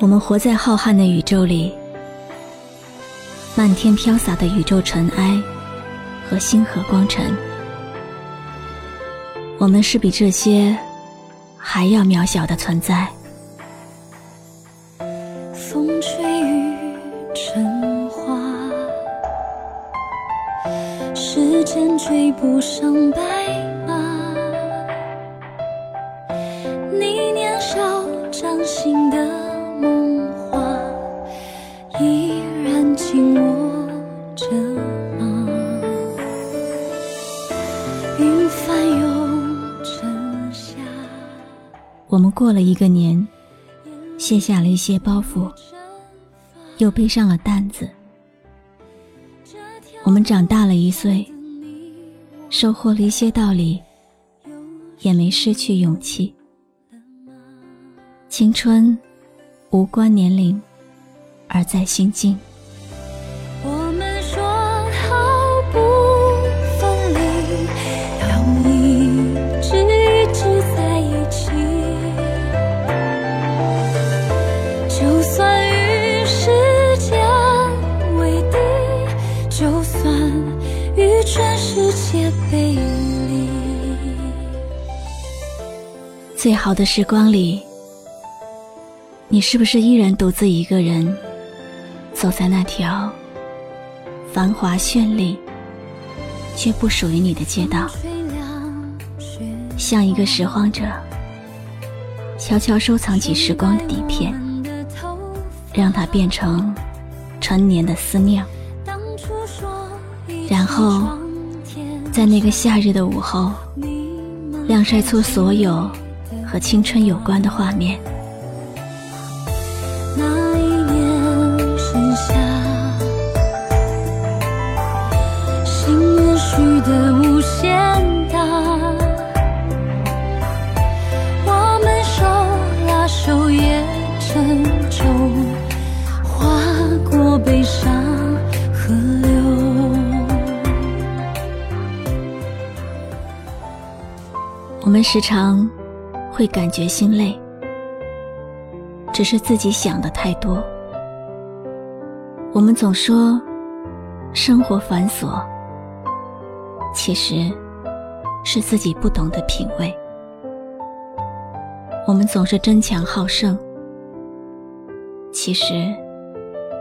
我们活在浩瀚的宇宙里，漫天飘洒的宇宙尘埃和星河光尘，我们是比这些还要渺小的存在。风吹雨成花，时间追不上白我们过了一个年，卸下了一些包袱，又背上了担子。我们长大了一岁，收获了一些道理，也没失去勇气。青春无关年龄，而在心境。最好的时光里，你是不是依然独自一个人走在那条繁华绚丽却不属于你的街道，像一个拾荒者，悄悄收藏起时光的底片，让它变成陈年的思念，然后在那个夏日的午后，晾晒出所有。和青春有关的画面。那一年盛夏，心愿许的无限大，我们时常。会感觉心累，只是自己想的太多。我们总说生活繁琐，其实是自己不懂得品味。我们总是争强好胜，其实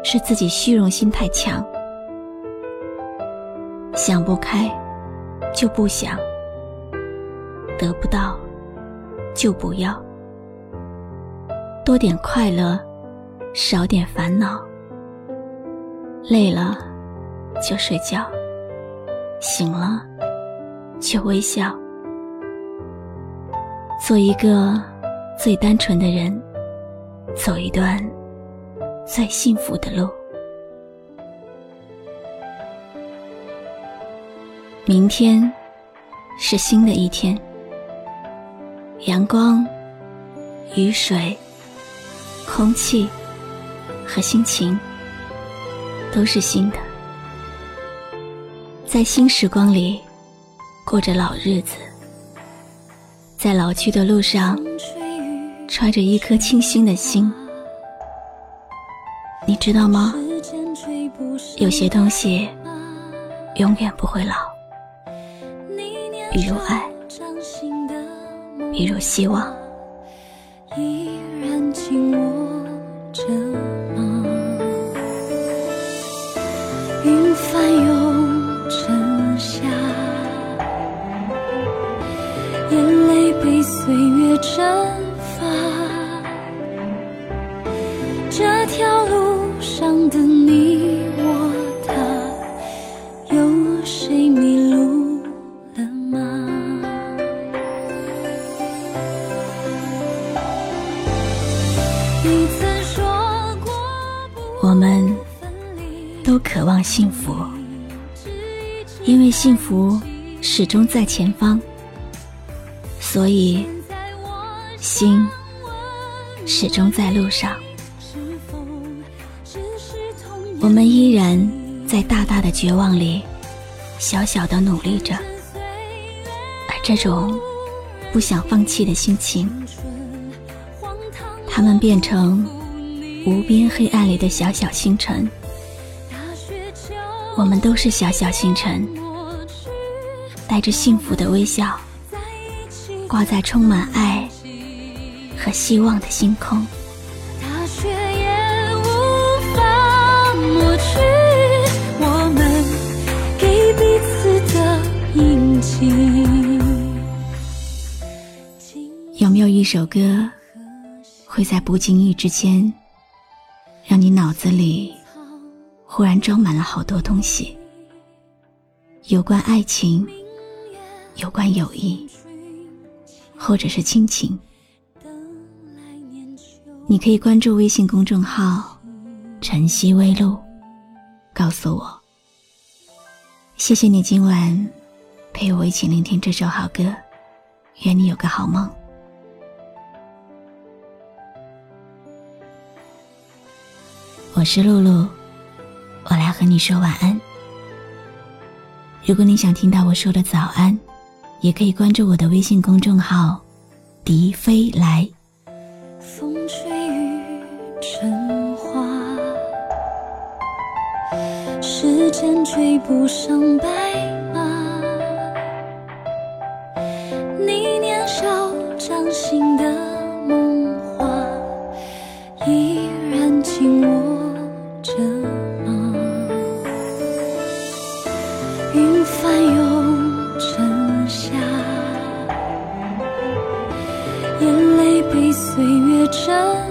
是自己虚荣心太强。想不开就不想，得不到。就不要多点快乐，少点烦恼。累了就睡觉，醒了就微笑。做一个最单纯的人，走一段最幸福的路。明天是新的一天。阳光、雨水、空气和心情都是新的，在新时光里过着老日子，在老去的路上揣着一颗清新的心。你知道吗？有些东西永远不会老，比如爱。比如希望。依然紧握着吗？云翻涌成夏眼泪被岁月蒸发。这条路上的你我渴望幸福，因为幸福始终在前方，所以心始终在路上。我们依然在大大的绝望里，小小的努力着，而这种不想放弃的心情，它们变成无边黑暗里的小小星辰。我们都是小小星辰，带着幸福的微笑，挂在充满爱和希望的星空。有没有一首歌，会在不经意之间，让你脑子里忽然装满了好多东西？有关爱情，有关友谊，或者是亲情？你可以关注微信公众号“晨曦微露”，告诉我。谢谢你今晚陪我一起聆听这首好歌，愿你有个好梦。我是露露，我来和你说晚安。如果你想听到我说的早安，也可以关注我的微信公众号“笛飞来”。风吹雨成花，时间追不上白岁